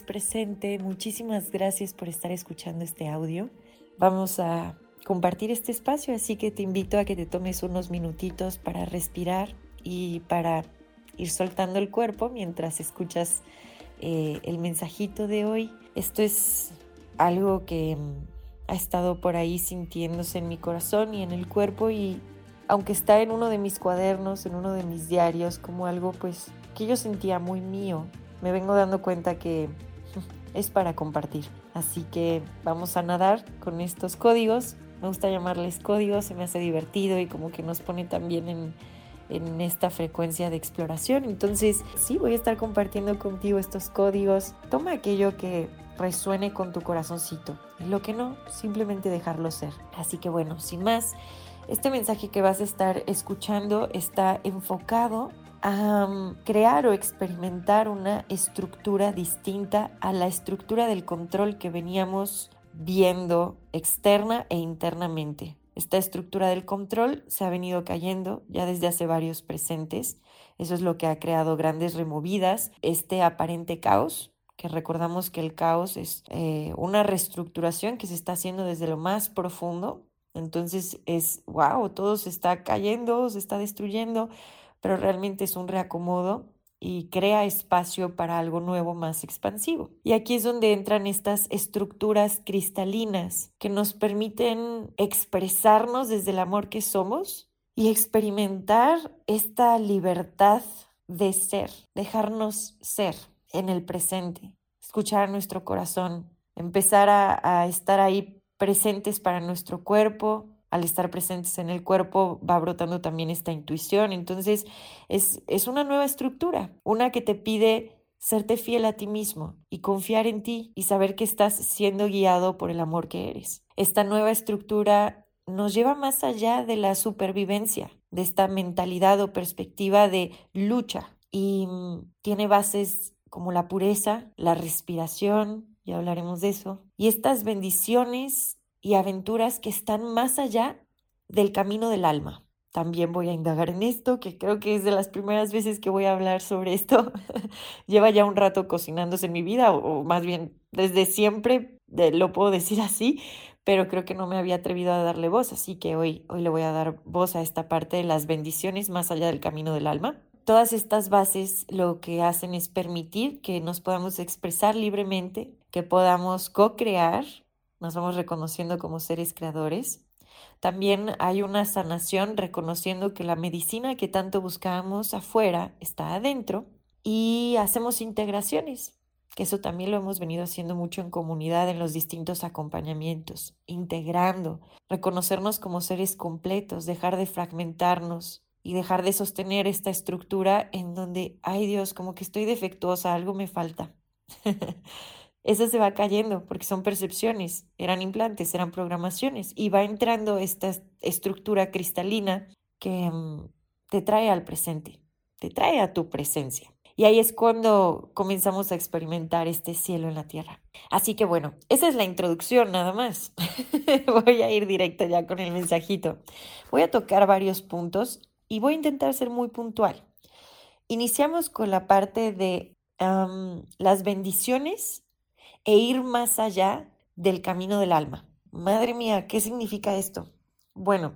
Presente, muchísimas gracias por estar escuchando este audio. Vamos a compartir este espacio, así que te invito a que te tomes unos minutitos para respirar y para ir soltando el cuerpo mientras escuchas eh, el mensajito de hoy. Esto es algo que mm, ha estado por ahí sintiéndose en mi corazón y en el cuerpo y aunque está en uno de mis cuadernos, en uno de mis diarios, como algo pues que yo sentía muy mío, me vengo dando cuenta que es para compartir. Así que vamos a nadar con estos códigos. Me gusta llamarles códigos, se me hace divertido y como que nos pone también en, en esta frecuencia de exploración. Entonces, sí, voy a estar compartiendo contigo estos códigos. Toma aquello que resuene con tu corazoncito y lo que no, simplemente dejarlo ser. Así que bueno, sin más, este mensaje que vas a estar escuchando está enfocado a crear o experimentar una estructura distinta a la estructura del control que veníamos viendo externa e internamente. Esta estructura del control se ha venido cayendo ya desde hace varios presentes. Eso es lo que ha creado grandes removidas, este aparente caos, que recordamos que el caos es eh, una reestructuración que se está haciendo desde lo más profundo. Entonces es, wow, todo se está cayendo, se está destruyendo, pero realmente es un reacomodo y crea espacio para algo nuevo más expansivo. Y aquí es donde entran estas estructuras cristalinas que nos permiten expresarnos desde el amor que somos y experimentar esta libertad de ser, dejarnos ser en el presente, escuchar nuestro corazón, empezar a, a estar ahí presentes para nuestro cuerpo, al estar presentes en el cuerpo va brotando también esta intuición. Entonces es, es una nueva estructura, una que te pide serte fiel a ti mismo y confiar en ti y saber que estás siendo guiado por el amor que eres. Esta nueva estructura nos lleva más allá de la supervivencia, de esta mentalidad o perspectiva de lucha y mm, tiene bases como la pureza, la respiración, ya hablaremos de eso, y estas bendiciones y aventuras que están más allá del camino del alma. También voy a indagar en esto, que creo que es de las primeras veces que voy a hablar sobre esto. Lleva ya un rato cocinándose en mi vida, o, más bien desde siempre, lo puedo decir así, pero creo que no me había atrevido a darle voz, así que hoy, hoy le voy a dar voz a esta parte de las bendiciones más allá del camino del alma. Todas estas bases lo que hacen es permitir que nos podamos expresar libremente, que podamos co-crear nos vamos reconociendo como seres creadores. También hay una sanación reconociendo que la medicina que tanto buscábamos afuera está adentro y hacemos integraciones, que eso también lo hemos venido haciendo mucho en comunidad en los distintos acompañamientos, integrando, reconocernos como seres completos, dejar de fragmentarnos y dejar de sostener esta estructura en donde, ay Dios, como que estoy defectuosa, algo me falta. eso se va cayendo porque son percepciones, eran implantes, eran programaciones y va entrando esta estructura cristalina que mm, te trae al presente, te trae a tu presencia. Y ahí es cuando comenzamos a experimentar este cielo en la tierra. Así que bueno, esa es la introducción nada más. voy a ir directo ya con el mensajito. Voy a tocar varios puntos y voy a intentar ser muy puntual. Iniciamos con la parte de las bendiciones e ir más allá del camino del alma. Madre mía, ¿qué significa esto? Bueno,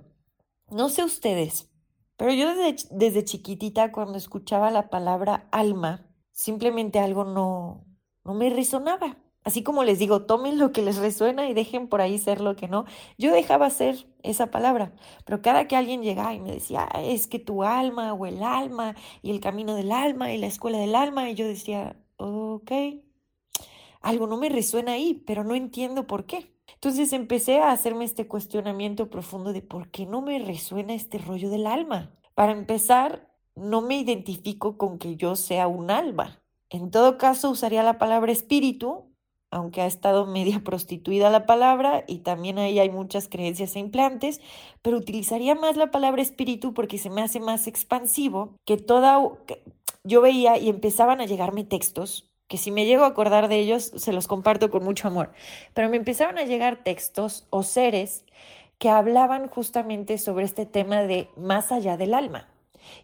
no sé ustedes, pero yo desde, desde chiquitita cuando escuchaba la palabra alma, simplemente algo no, no me resonaba. Así como les digo, tomen lo que les resuena y dejen por ahí ser lo que no. Yo dejaba ser esa palabra, pero cada que alguien llegaba y me decía, ah, es que tu alma o el alma y el camino del alma y la escuela del alma, y yo decía, ok, algo no me resuena ahí, pero no entiendo por qué. Entonces empecé a hacerme este cuestionamiento profundo de por qué no me resuena este rollo del alma. Para empezar, no me identifico con que yo sea un alma. En todo caso, usaría la palabra espíritu, aunque ha estado media prostituida la palabra y también ahí hay muchas creencias e implantes, pero utilizaría más la palabra espíritu porque se me hace más expansivo que toda... Yo veía y empezaban a llegarme textos que si me llego a acordar de ellos, se los comparto con mucho amor. Pero me empezaron a llegar textos o seres que hablaban justamente sobre este tema de más allá del alma.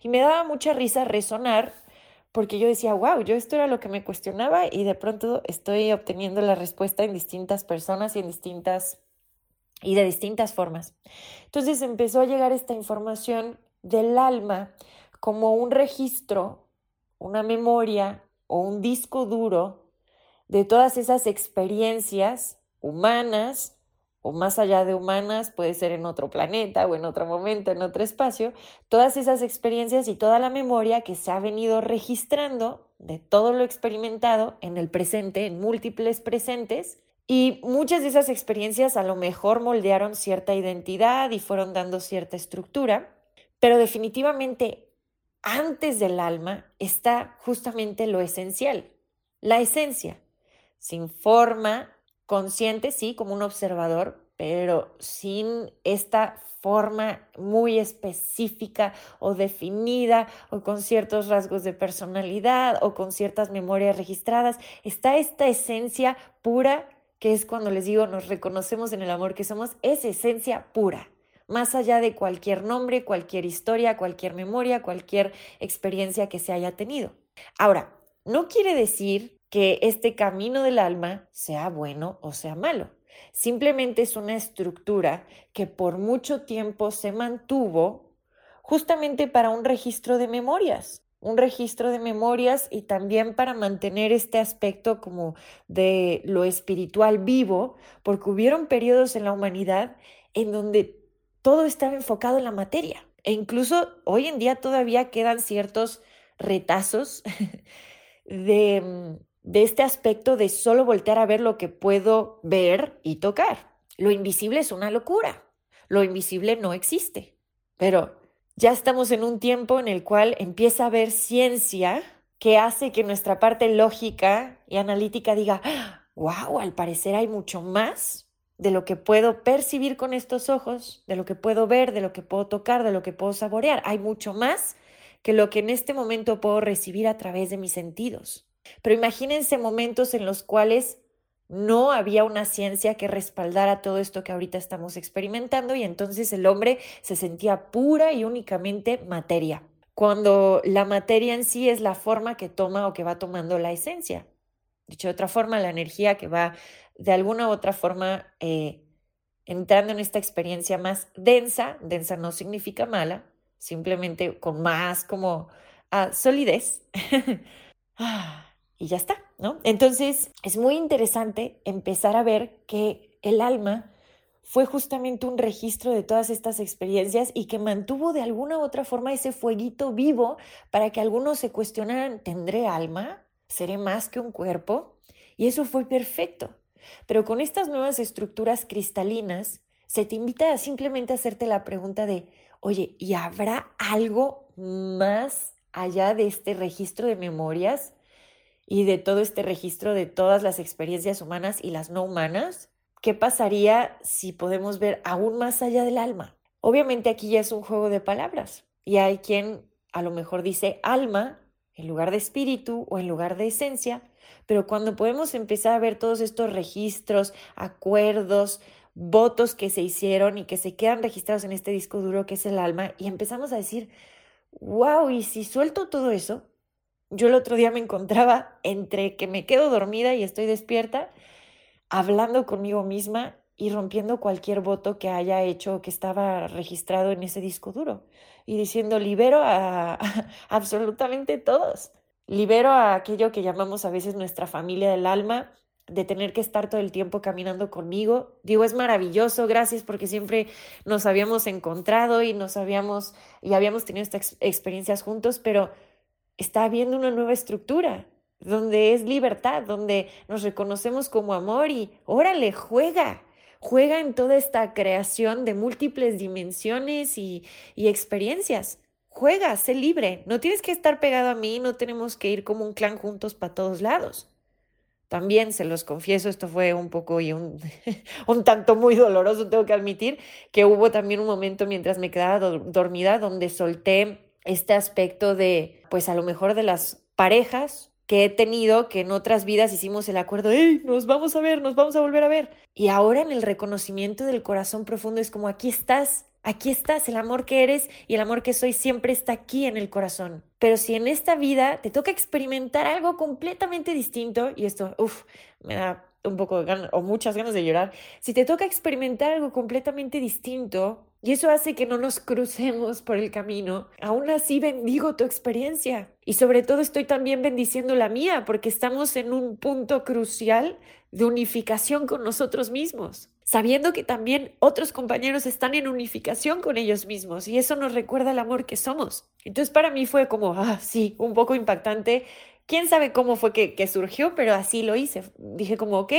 Y me daba mucha risa resonar porque yo decía, wow, yo esto era lo que me cuestionaba y de pronto estoy obteniendo la respuesta en distintas personas y en distintas y de distintas formas. Entonces empezó a llegar esta información del alma como un registro, una memoria, o un disco duro de todas esas experiencias humanas o más allá de humanas, puede ser en otro planeta o en otro momento, en otro espacio, todas esas experiencias y toda la memoria que se ha venido registrando de todo lo experimentado en el presente, en múltiples presentes, y muchas de esas experiencias a lo mejor moldearon cierta identidad y fueron dando cierta estructura, pero definitivamente antes del alma está justamente lo esencial, la esencia, sin forma, consciente, sí, como un observador, pero sin esta forma muy específica o definida o con ciertos rasgos de personalidad o con ciertas memorias registradas. Está esta esencia pura que es cuando les digo nos reconocemos en el amor que somos, es esencia pura más allá de cualquier nombre, cualquier historia, cualquier memoria, cualquier experiencia que se haya tenido. Ahora, no quiere decir que este camino del alma sea bueno o sea malo. Simplemente es una estructura que por mucho tiempo se mantuvo justamente para un registro de memorias, un registro de memorias y también para mantener este aspecto como de lo espiritual vivo, porque hubieron periodos en la humanidad en donde todo estaba enfocado en la materia. E incluso hoy en día todavía quedan ciertos retazos de, mm, de este aspecto de solo voltear a ver lo que puedo ver y tocar. Lo invisible es una locura. Lo invisible no existe. Pero ya estamos en un tiempo en el cual empieza a haber ciencia que hace que nuestra parte lógica y analítica diga, wow, al parecer hay mucho más de lo que puedo percibir con estos ojos, de lo que puedo ver, de lo que puedo tocar, de lo que puedo saborear. Hay mucho más que lo que en este momento puedo recibir a través de mis sentidos. Pero imagínense momentos en los cuales no había una ciencia que respaldara todo esto que ahorita estamos experimentando y entonces el hombre se sentía pura y únicamente materia, cuando la materia en sí es la forma que toma o que va tomando la esencia. Dicho de otra forma, la energía que va de alguna u otra forma eh, entrando en esta experiencia más densa, densa no significa mala, simplemente con más como ah, solidez. Ah, y ya está, ¿no? Entonces es muy interesante empezar a ver que el alma fue justamente un registro de todas estas experiencias y que mantuvo de alguna u otra forma ese fueguito vivo para que algunos se cuestionaran, ¿tendré alma? ¿Seré más que un cuerpo? Y eso fue perfecto. Pero con estas nuevas estructuras cristalinas, se te invita a simplemente hacerte la pregunta de, oye, ¿y habrá algo más allá de este registro de memorias y de todo este registro de todas las experiencias humanas y las no humanas? ¿Qué pasaría si podemos ver aún más allá del alma? Obviamente aquí ya es un juego de palabras y hay quien a lo mejor dice alma en lugar de espíritu o en lugar de esencia, pero cuando podemos empezar a ver todos estos registros, acuerdos, votos que se hicieron y que se quedan registrados en este disco duro que es el alma, y empezamos a decir, wow, y si suelto todo eso, yo el otro día me encontraba entre que me quedo dormida y estoy despierta, hablando conmigo misma y rompiendo cualquier voto que haya hecho que estaba registrado en ese disco duro y diciendo libero a, absolutamente todos. Libero a aquello que llamamos a veces nuestra familia del alma, de tener que estar todo el tiempo caminando conmigo. Digo, es maravilloso, gracias porque siempre nos habíamos encontrado y nos habíamos y habíamos tenido estas experiencias juntos, pero está habiendo una nueva estructura donde es libertad, donde nos reconocemos como amor y órale, juega juega en toda esta creación de múltiples dimensiones y, y experiencias. Juega, sé libre, no tienes que estar pegado a mí, no tenemos que ir como un clan juntos para todos lados. También se los confieso, esto fue un poco y un, tanto muy doloroso, tengo que admitir, que hubo también un momento mientras me quedaba dormida donde solté este aspecto de, pues a lo mejor de las parejas que he tenido, que en otras vidas hicimos el acuerdo, hey, nos vamos a ver, nos vamos a volver a ver. Y ahora en el reconocimiento del corazón profundo es como, aquí estás, Aquí estás, el amor que eres y el amor que soy siempre está aquí en el corazón. Pero si en esta vida te toca experimentar algo completamente distinto, y esto, uff, me da un poco de ganas o muchas ganas de llorar, si te toca experimentar algo completamente distinto, y eso hace que no nos crucemos por el camino, aún así bendigo tu experiencia. Y sobre todo estoy también bendiciendo la mía, porque estamos en un punto crucial de unificación con nosotros mismos sabiendo que también otros compañeros están en unificación con ellos mismos y eso nos recuerda el amor que somos. Entonces para mí fue como, ah, sí, un poco impactante. Quién sabe cómo fue que, que surgió, pero así lo hice. Dije como, ok,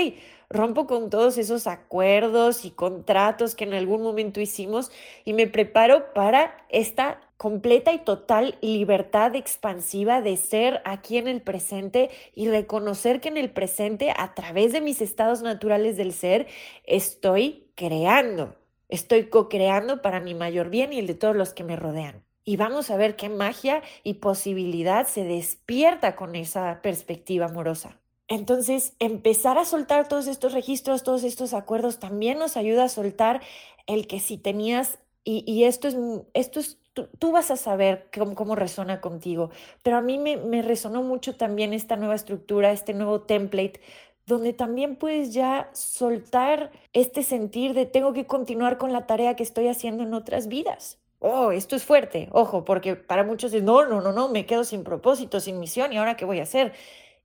rompo con todos esos acuerdos y contratos que en algún momento hicimos y me preparo para esta completa y total libertad expansiva de ser aquí en el presente y reconocer que en el presente, a través de mis estados naturales del ser, estoy creando, estoy co-creando para mi mayor bien y el de todos los que me rodean. Y vamos a ver qué magia y posibilidad se despierta con esa perspectiva amorosa. Entonces, empezar a soltar todos estos registros, todos estos acuerdos, también nos ayuda a soltar el que si tenías, y, esto es, esto es tú, vas a saber cómo, cómo, resuena contigo, pero a mí me, me resonó mucho también esta nueva estructura, este nuevo template, donde también puedes ya soltar este sentir de tengo que continuar con la tarea que estoy haciendo en otras vidas. Oh, esto es fuerte, ojo, porque para muchos es no, no, no, no, me quedo sin propósito, sin misión y ahora qué voy a hacer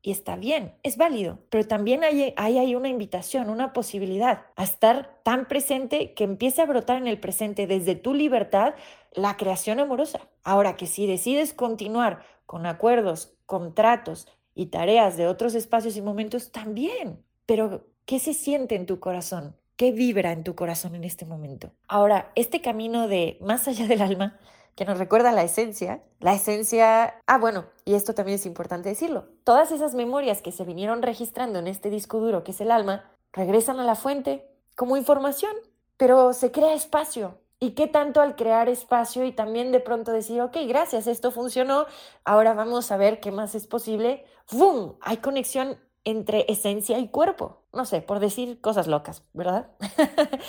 y está bien, es válido, pero también hay, hay, una invitación, una posibilidad a estar tan presente que empiece a brotar en el presente desde tu libertad la creación amorosa. Ahora que si decides continuar con acuerdos, contratos y tareas de otros espacios y momentos, también, pero ¿qué se siente en tu corazón? ¿Qué vibra en tu corazón en este momento? Ahora, este camino de más allá del alma que nos recuerda la esencia. La esencia, ah bueno, y esto también es importante decirlo, todas esas memorias que se vinieron registrando en este disco duro que es el alma, regresan a la fuente como información, pero se crea espacio. ¿Y qué tanto al crear espacio y también de pronto decir, ok, gracias, esto funcionó, ahora vamos a ver qué más es posible? ¡Bum! Hay conexión entre esencia y cuerpo. No sé, por decir cosas locas, ¿verdad?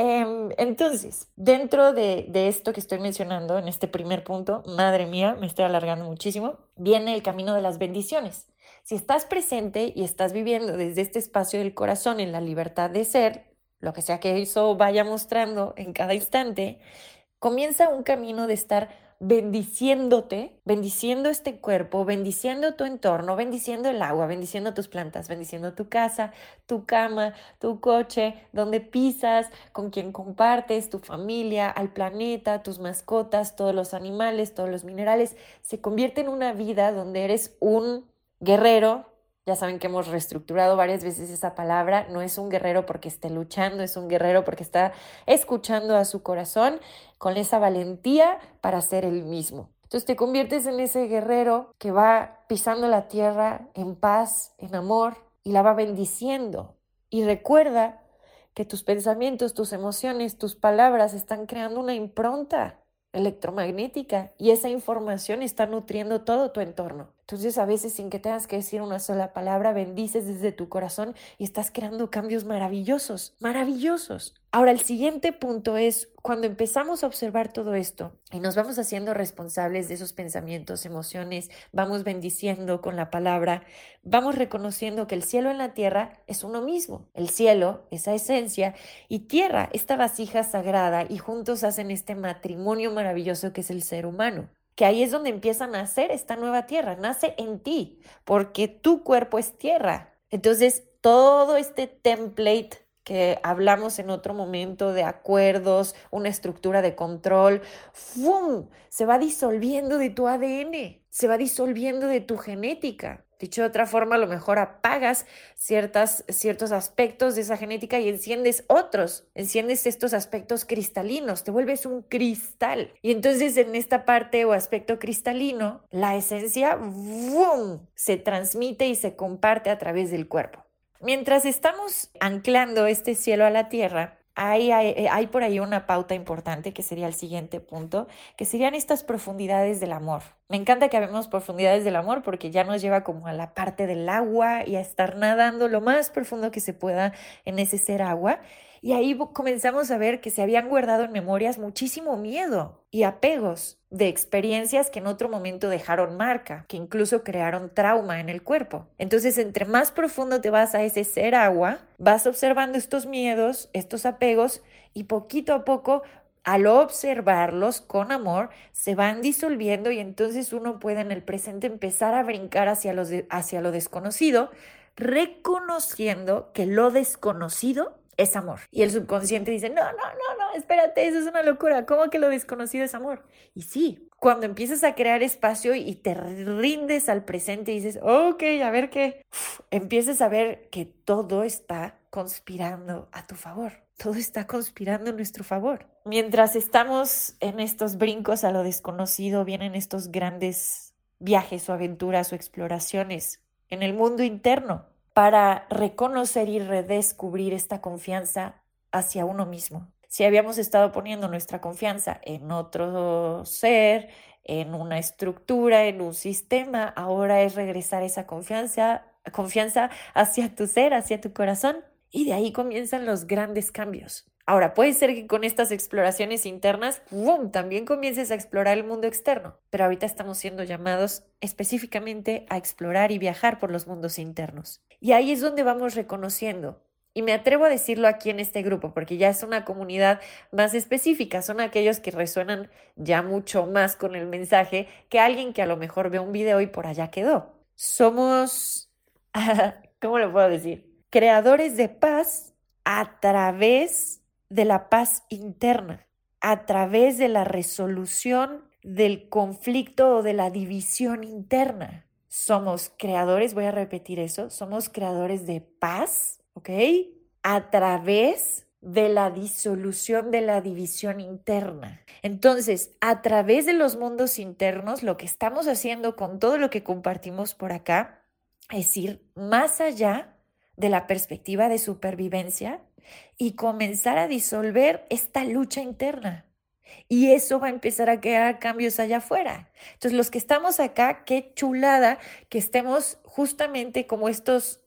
Em, entonces, dentro de, esto que estoy mencionando, en este primer punto, madre mía, me estoy alargando muchísimo, viene el camino de las bendiciones. Si estás presente y estás viviendo desde este espacio del corazón en la libertad de ser, lo que sea que eso vaya mostrando en cada instante, comienza un camino de estar bendiciéndote, bendiciendo este cuerpo, bendiciendo tu entorno, bendiciendo el agua, bendiciendo tus plantas, bendiciendo tu casa, tu cama, tu coche, donde pisas, con quien compartes, tu familia, al planeta, tus mascotas, todos los animales, todos los minerales. Se convierte en una vida donde eres un guerrero ya saben que hemos reestructurado varias veces esa palabra. No es un guerrero porque esté luchando, es un guerrero porque está escuchando a su corazón con esa valentía para ser el mismo. Entonces te conviertes en ese guerrero que va pisando la tierra en paz, en amor y la va bendiciendo. Y recuerda que tus pensamientos, tus emociones, tus palabras están creando una impronta electromagnética y esa información está nutriendo todo tu entorno. Entonces a veces sin que tengas que decir una sola palabra, bendices desde tu corazón y estás creando cambios maravillosos, maravillosos. Ahora el siguiente punto es cuando empezamos a observar todo esto y nos vamos haciendo responsables de esos pensamientos, emociones, vamos bendiciendo con la palabra, vamos reconociendo que el cielo en la tierra es uno mismo. El cielo, esa esencia, y tierra, esta vasija sagrada, y juntos hacen este matrimonio maravilloso que es el ser humano que ahí es donde empieza a nacer esta nueva tierra, nace en ti, porque tu cuerpo es tierra. Entonces, todo este template que hablamos en otro momento de acuerdos, una estructura de control, ¡fum! se va disolviendo de tu ADN, se va disolviendo de tu genética. Dicho de otra forma, a lo mejor apagas ciertas, ciertos aspectos de esa genética y enciendes otros, enciendes estos aspectos cristalinos, te vuelves un cristal. Y entonces en esta parte o aspecto cristalino, la esencia ¡boom! se transmite y se comparte a través del cuerpo. Mientras estamos anclando este cielo a la tierra, hay, eh, hay, por ahí una pauta importante que sería el siguiente punto, que serían estas profundidades del amor. Me encanta que hablemos profundidades del amor porque ya nos lleva como a la parte del agua y a estar nadando lo más profundo que se pueda en ese ser agua. Y ahí comenzamos a ver que se habían guardado en memorias muchísimo miedo y apegos de experiencias que en otro momento dejaron marca, que incluso crearon trauma en el cuerpo. Entonces, entre más profundo te vas a ese ser agua, vas observando estos miedos, estos apegos y poquito a poco al observarlos con amor, se van disolviendo y entonces uno puede en el presente empezar a brincar hacia, los hacia lo desconocido, reconociendo que lo desconocido es amor. Y el subconsciente dice, no, no, no, no, espérate, eso es una locura. ¿Cómo que lo desconocido es amor? Y sí, cuando empiezas a crear espacio y te rindes al presente y dices, ok, a ver qué, empiezas a ver que todo está conspirando a tu favor. Todo está conspirando en nuestro favor. Mientras estamos en estos brincos a lo desconocido, vienen estos grandes viajes o aventuras o exploraciones en el mundo interno para reconocer y redescubrir esta confianza hacia uno mismo. Si habíamos estado poniendo nuestra confianza en otro ser, en una estructura, en un sistema, ahora es regresar esa confianza, confianza hacia tu ser, hacia tu corazón. Y de ahí comienzan los grandes cambios. Ahora, puede ser que con estas exploraciones internas, ¡boom!, también comiences a explorar el mundo externo, pero ahorita estamos siendo llamados específicamente a explorar y viajar por los mundos internos. Y ahí es donde vamos reconociendo. Y me atrevo a decirlo aquí en este grupo, porque ya es una comunidad más específica, son aquellos que resuenan ya mucho más con el mensaje que alguien que a lo mejor ve un video y por allá quedó. Somos, ¿cómo lo puedo decir? Creadores de paz a través de la paz interna, a través de la resolución del conflicto o de la división interna. Somos creadores, voy a repetir eso, somos creadores de paz, ¿ok? A través de la disolución de la división interna. Entonces, a través de los mundos internos, lo que estamos haciendo con todo lo que compartimos por acá es ir más allá de la perspectiva de supervivencia y comenzar a disolver esta lucha interna. Y eso va a empezar a crear cambios allá afuera. Entonces, los que estamos acá, qué chulada que estemos justamente como estos,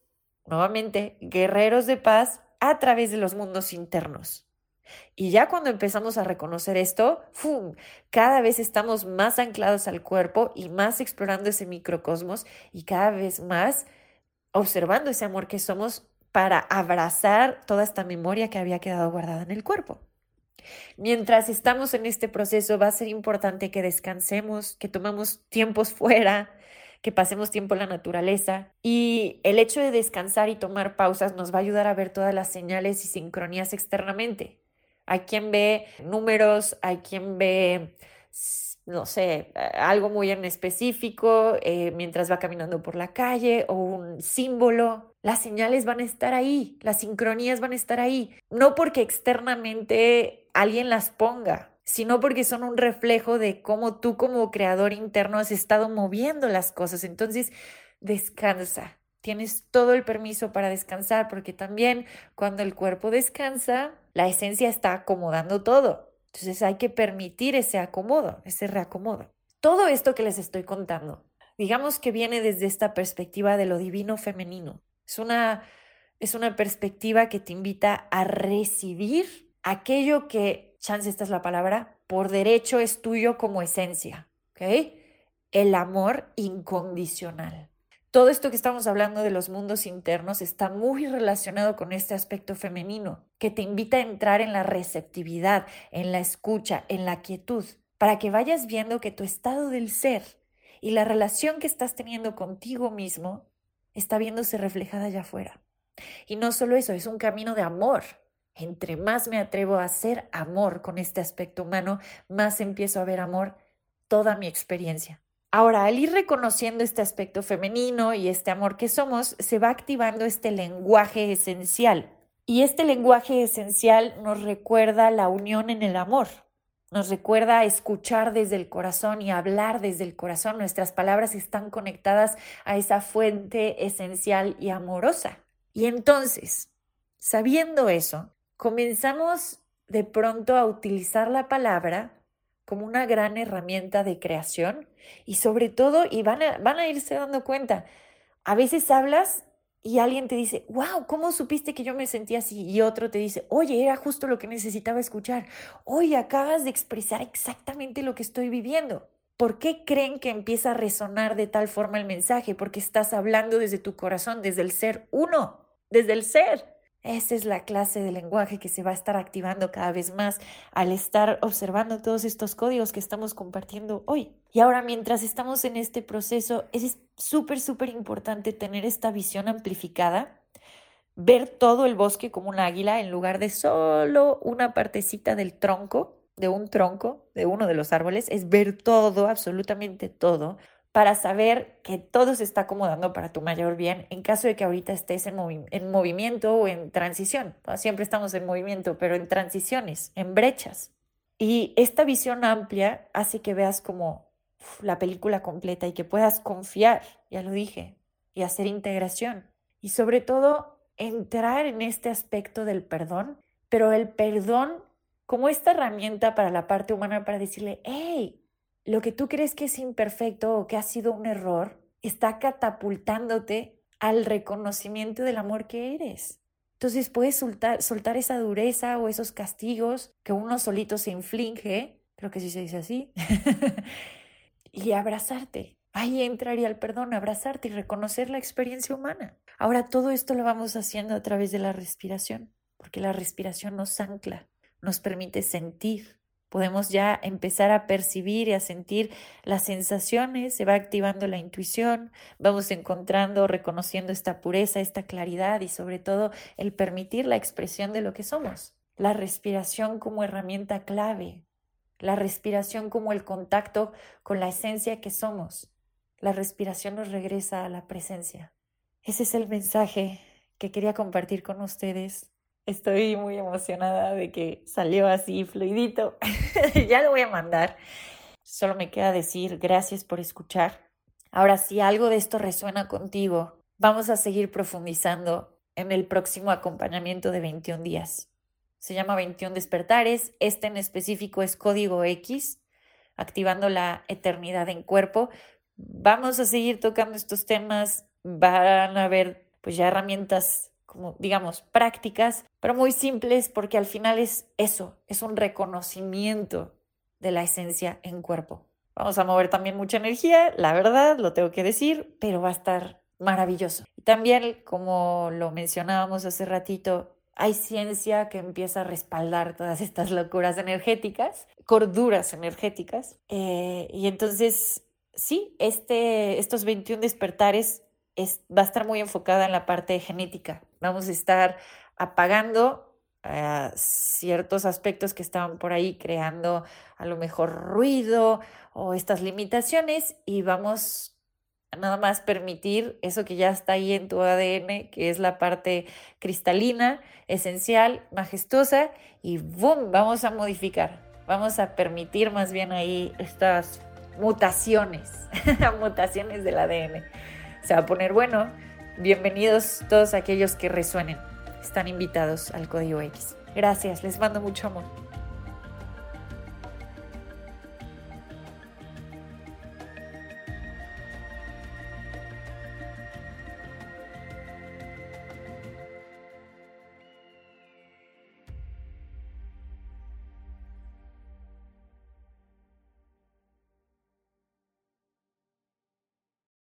nuevamente, guerreros de paz a través de los mundos internos. Y ya cuando empezamos a reconocer esto, ¡fum! cada vez estamos más anclados al cuerpo y más explorando ese microcosmos y cada vez más observando ese amor que somos para abrazar toda esta memoria que había quedado guardada en el cuerpo. Mientras estamos en este proceso va a ser importante que descansemos, que tomemos tiempos fuera, que pasemos tiempo en la naturaleza y el hecho de descansar y tomar pausas nos va a ayudar a ver todas las señales y sincronías externamente. Hay quien ve números, hay quien ve no sé, algo muy en específico eh, mientras va caminando por la calle o un símbolo. Las señales van a estar ahí, las sincronías van a estar ahí, no porque externamente alguien las ponga, sino porque son un reflejo de cómo tú como creador interno has estado moviendo las cosas. Entonces, descansa. Tienes todo el permiso para descansar, porque también cuando el cuerpo descansa, la esencia está acomodando todo. Entonces hay que permitir ese acomodo, ese reacomodo. Todo esto que les estoy contando, digamos que viene desde esta perspectiva de lo divino femenino. Es una, es una perspectiva que te invita a recibir aquello que, chance esta es la palabra, por derecho es tuyo como esencia. ¿Ok? El amor incondicional. Todo esto que estamos hablando de los mundos internos está muy relacionado con este aspecto femenino, que te invita a entrar en la receptividad, en la escucha, en la quietud, para que vayas viendo que tu estado del ser y la relación que estás teniendo contigo mismo está viéndose reflejada allá afuera. Y no solo eso, es un camino de amor. Entre más me atrevo a hacer amor con este aspecto humano, más empiezo a ver amor toda mi experiencia Ahora, al ir reconociendo este aspecto femenino y este amor que somos, se va activando este lenguaje esencial. Y este lenguaje esencial nos recuerda la unión en el amor, nos recuerda escuchar desde el corazón y hablar desde el corazón. Nuestras palabras están conectadas a esa fuente esencial y amorosa. Y entonces, sabiendo eso, comenzamos de pronto a utilizar la palabra como una gran herramienta de creación y sobre todo, y van a, van a irse dando cuenta, a veces hablas y alguien te dice, wow, ¿cómo supiste que yo me sentía así? Y otro te dice, oye, era justo lo que necesitaba escuchar. Oye, acabas de expresar exactamente lo que estoy viviendo. ¿Por qué creen que empieza a resonar de tal forma el mensaje? Porque estás hablando desde tu corazón, desde el ser uno, desde el ser. Esa es la clase de lenguaje que se va a estar activando cada vez más al estar observando todos estos códigos que estamos compartiendo hoy. Y ahora, mientras estamos en este proceso, es súper, súper importante tener esta visión amplificada, ver todo el bosque como un águila en lugar de solo una partecita del tronco, de un tronco, de uno de los árboles, es ver todo, absolutamente todo, para saber que todo se está acomodando para tu mayor bien en caso de que ahorita estés en, en movimiento o en transición. Siempre estamos en movimiento, pero en transiciones, en brechas. Y esta visión amplia hace que veas como la película completa y que puedas confiar, ya lo dije, y hacer integración. Y sobre todo, entrar en este aspecto del perdón, pero el perdón como esta herramienta para la parte humana para decirle, hey, lo que tú crees que es imperfecto o que ha sido un error está catapultándote al reconocimiento del amor que eres. Entonces puedes soltar, esa dureza o esos castigos que uno solito se inflige, creo que sí se dice así, y abrazarte. Ahí entraría el perdón, abrazarte y reconocer la experiencia humana. Ahora todo esto lo vamos haciendo a través de la respiración, porque la respiración nos ancla, nos permite sentir, podemos ya empezar a percibir y a sentir las sensaciones, se va activando la intuición, vamos encontrando, reconociendo esta pureza, esta claridad y sobre todo el permitir la expresión de lo que somos. La respiración como herramienta clave, la respiración como el contacto con la esencia que somos. La respiración nos regresa a la presencia. Ese es el mensaje que quería compartir con ustedes Estoy muy emocionada de que salió así fluidito. ya lo voy a mandar. Solo me queda decir gracias por escuchar. Ahora, si algo de esto resuena contigo, vamos a seguir profundizando en el próximo acompañamiento de 21 días. Se llama 21 despertares. Este en específico es código X, activando la eternidad en cuerpo. Vamos a seguir tocando estos temas. Van a haber pues ya herramientas como digamos, prácticas, pero muy simples porque al final es eso, es un reconocimiento de la esencia en cuerpo. Vamos a mover también mucha energía, la verdad, lo tengo que decir, pero va a estar maravilloso. Y también, como lo mencionábamos hace ratito, hay ciencia que empieza a respaldar todas estas locuras energéticas, corduras energéticas. Eh, y entonces, sí, este, estos 21 despertares va a estar muy enfocada en la parte genética. Vamos a estar apagando eh, ciertos aspectos que estaban por ahí creando a lo mejor ruido o estas limitaciones y vamos a nada más permitir eso que ya está ahí en tu ADN, que es la parte cristalina, esencial, majestuosa y ¡boom! Vamos a modificar, vamos a permitir más bien ahí estas mutaciones, mutaciones del ADN se va a poner bueno. Bienvenidos todos aquellos que resuenen. Están invitados al Código X. Gracias, les mando mucho amor.